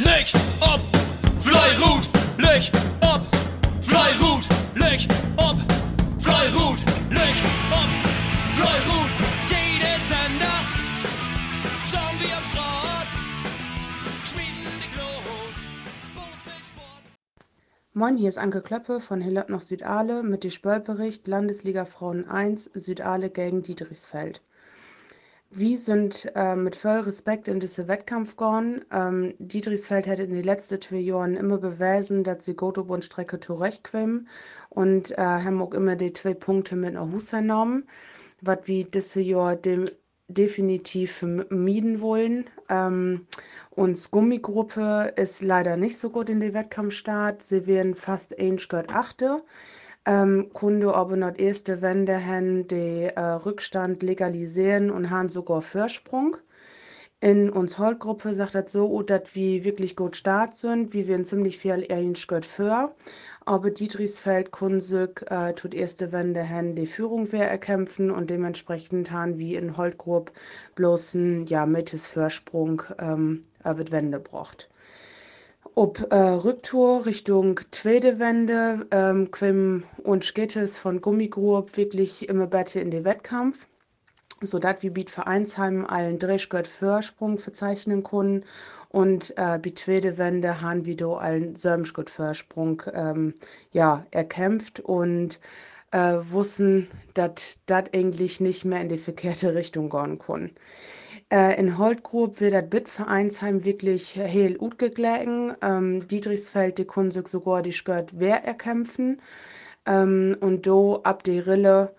Licht ob, Fleirut, Licht ob, Fleirut, Licht ob, Fleirut, Licht ob, Fleirut. Jede Sender, schauen wir am Schrott, schmieden die Glut. Moin, hier ist Anke Klöppe von Hillert nach Südale mit dem Spörlbericht Landesliga Frauen 1 Südale gegen Dietrichsfeld. Wir sind äh, mit voll Respekt in diesen Wettkampf gegangen. Ähm, Dietrichsfeld hat in den letzten zwei Jahren immer bewiesen, dass sie gut über die Strecke zurechtkommen und äh, haben auch immer die zwei Punkte mit nach Hause genommen, was wir dieses Jahr dem definitiv vermieden wollen. Ähm, uns Gummigruppe ist leider nicht so gut in den Wettkampfstart. Sie werden fast Gott achte. Ähm, Kunde aber not erste Wende haben den äh, Rückstand legalisieren und haben sogar Vorsprung. In uns Holtgruppe sagt das so, dass wir wirklich gut start sind, wie wir ziemlich viel ähnlich gut für. Aber Dietrichsfeld, Kunsig, äh, tut erste Wende haben die Führung wer erkämpfen und dementsprechend haben wir in Holtgruppe bloß ein, ja, mittes Vorsprung, ähm, wird Wende braucht. Ob äh, Rücktour Richtung zweite Wende ähm, quim uns geht es von Gummigrupp wirklich immer besser in den Wettkampf, sodass wir mit Vereinsheim allen Drehschgott Vorsprung verzeichnen können und äh, bei zweite haben wir da allen Sömschgott Vorsprung ähm, ja, erkämpft. Und äh, wussten, dass das eigentlich nicht mehr in die verkehrte Richtung gehen kann. Äh, in Holtgrub wird das Bitvereinsheim wirklich heel gut geglägen. Ähm, Dietrichsfeld, die Kunsig sogar die Skört wer erkämpfen. Ähm, und do ab der Rille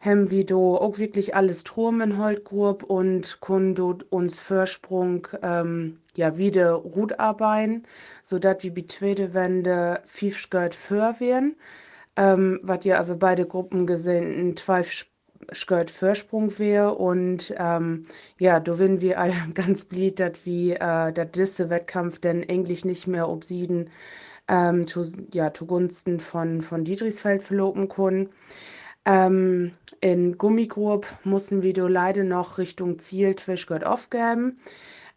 haben wir do auch wirklich alles Turm in Holtgrub und können uns Vorsprung ähm, ja wieder gut arbeiten, sodass wir bei zweite Wende viel Skört für werden. Ähm, was ihr aber beide Gruppen gesehen, ein 12 skört Vorsprung wäre und ähm, ja, da werden wir alle ganz blieb, dass wie äh, der disse Wettkampf denn eigentlich nicht mehr obsieden ähm, zu, ja, zugunsten von, von Dietrichsfeld verloben können. Ähm, in Gummigrub mussten wir do leider noch Richtung Ziel Twischgott aufgeben.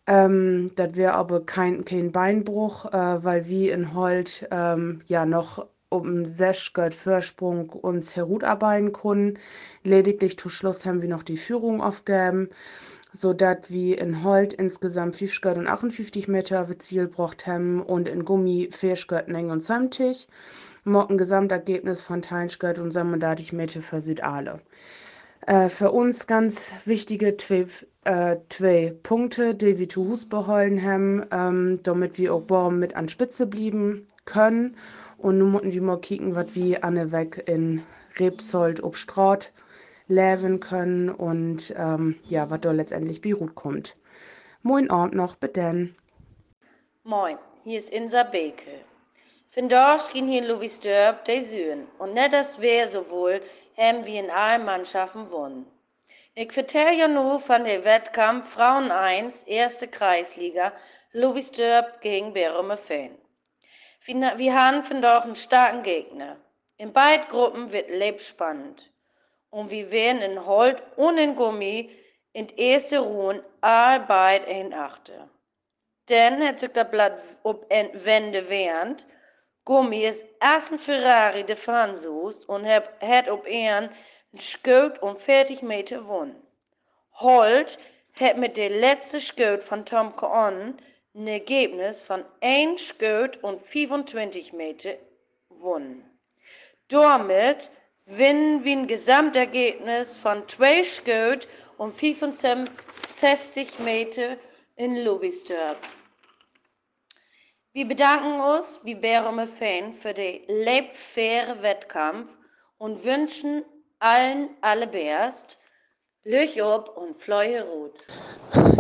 Ähm, das wäre aber kein, kein Beinbruch, äh, weil wir in Holt ähm, ja noch um sech gött Vorsprung uns herunterarbeiten können. Lediglich zum Schluss haben wir noch die Führung aufgegeben, sodass wir in Holt insgesamt 50 und 58 Meter Ziel braucht haben und in Gummi 40 eng und 20. Morgen Gesamtergebnis von 30 und 37 Meter für Südale. Äh, für uns ganz wichtige äh, zwei Punkte, die wir zu Hus behalten haben, ähm, damit wir auch Baum mit an Spitze blieben können. Und nun müssen wir mal kicken, was wir an Weg in Rebsold ob Straat leben können und ähm, ja, was da letztendlich Beirut kommt. Moin Abend noch, bitte. Moin, hier ist Insa Beke. Vandaag ging hier Louis Dörp de Süden und net das wär so wohl, haben wir in allen Mannschaften gewonnen. Ja nur von der Wettkampf Frauen 1, erste Kreisliga, Louis Dörp gegen Berume Fan. Wir, haben vandaag einen starken Gegner. In beiden Gruppen wird lebspannend. Und wir werden in Holt und in Gummi in erste Ruhen allbeid ein achte. Dann hat sich das Blatt ob Wende während, Gummi ist erst ein Ferrari de Franzoos und hat op een Scoot um 40 Meter gewonnen. Holt hat mit der letzten Scoot von Tom Coon ein Ergebnis von 1 Scoot und 25 Meter gewonnen. Damit gewinnen wir ein Gesamtergebnis von 2 Scoot und 65 Meter in Louisdorf. Wir bedanken uns, wie Bärume Fan, für den lebfairen Wettkampf und wünschen allen allerbest Lüch ob und Fleuhe Rot.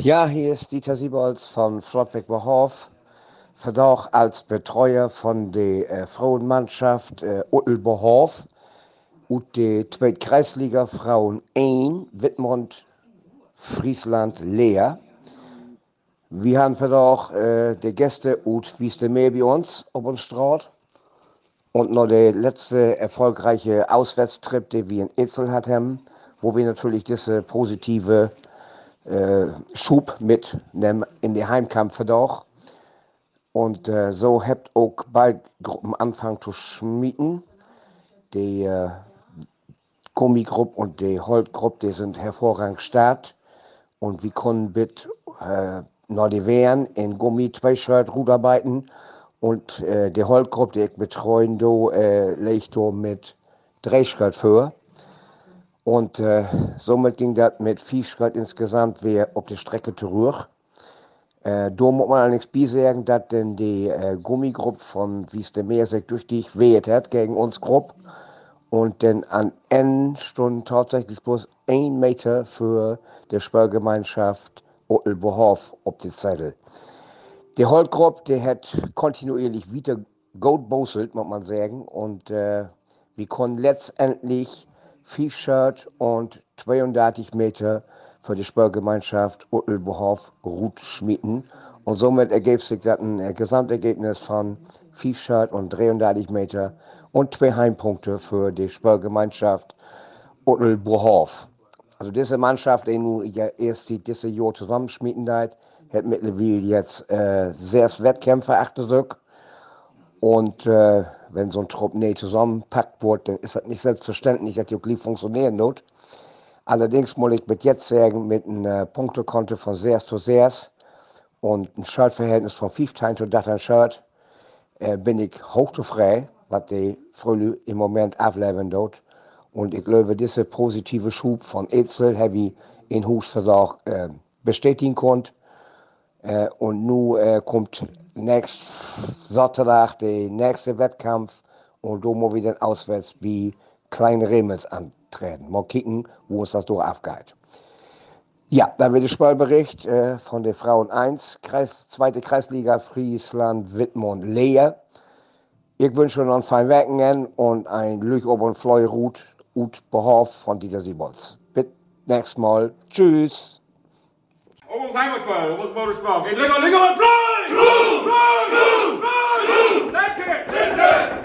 Ja, hier ist Dieter Siebolz von Flottweg Behof. Verdauch als Betreuer von der äh, Frauenmannschaft äh, Uttelbehof und der Zweitkreisliga Frauen 1 Wittmund Friesland Leer. Wir haben auch äh, die Gäste ut wie es mehr bei uns auf uns Straat. Und noch der letzte erfolgreiche Auswärtstrip, den wir in Itzel hatten, wo wir natürlich diese positive äh, Schub mitnehmen in die Heimkampf doch. Und äh, so habt auch beide Gruppen angefangen zu schmieden. Die äh, Gummigruppe und die Holtgruppe, die sind hervorragend stark. Und wir konnten mit äh, Wehren in Gummi zwei Shirt rudarbeiten. Und äh, die Holtgruppe, die ich betreuen, do, äh, legt mit drei Shirt für. Und äh, somit ging das mit vier Schritt insgesamt wieder auf die Strecke zurück. Äh, da muss man allerdings sagen, dass denn die äh, Gummigruppe von Wies der Meer sich durch dich weht hat gegen uns Gruppe. Und dann an N Stunden tatsächlich bloß ein Meter für die Spörgemeinschaft Ottelbohof auf die Zettel. Die Holtgruppe, die hat kontinuierlich wieder gut bosselt, muss man sagen. Und äh, wir konnten letztendlich vier Shirt und 32 Meter für die Sportgemeinschaft Uttelbohof Ruth schmieden. Und somit ergibt sich das ein äh, Gesamtergebnis von 5 Shirt und 33 Meter und zwei Heimpunkte für die Sportgemeinschaft Uttelbohof. Also diese Mannschaft, die nun ja erst die, diese Jahr zusammenschmieden hat, hat mittlerweile jetzt äh, sechs Wettkämpfe achter sich. Und äh, wenn so ein Trupp nicht zusammenpackt wird, dann ist das nicht selbstverständlich, dass die gleich funktionieren wird. Allerdings muss ich mit jetzt sagen, mit einem äh, Punktekonto von 6 zu 6 und ein Shirtverhältnis von 15 zu 18 Shirt, äh, bin ich hochzufrei, was die Frühle im Moment ableben dort. Und ich glaube, dieser positive Schub von Etzel habe ich in Husvertrag äh, bestätigen konnte. Äh, und nun äh, kommt nächst Sonntag der nächste Wettkampf und da muss wir dann auswärts wie kleine Remels antreten. Mal kicken, wo es das durch aufgeht. Ja, dann wird der Spielbericht äh, von der Frauen 1, Kreis, zweite Kreisliga Friesland, Wittmund, Leer. Ich wünsche noch ein fein Wochenende und ein Glück ob und Fleurut, Ut Behoff von Dieter Siebols. Bis nächstes Mal. Tschüss. Und!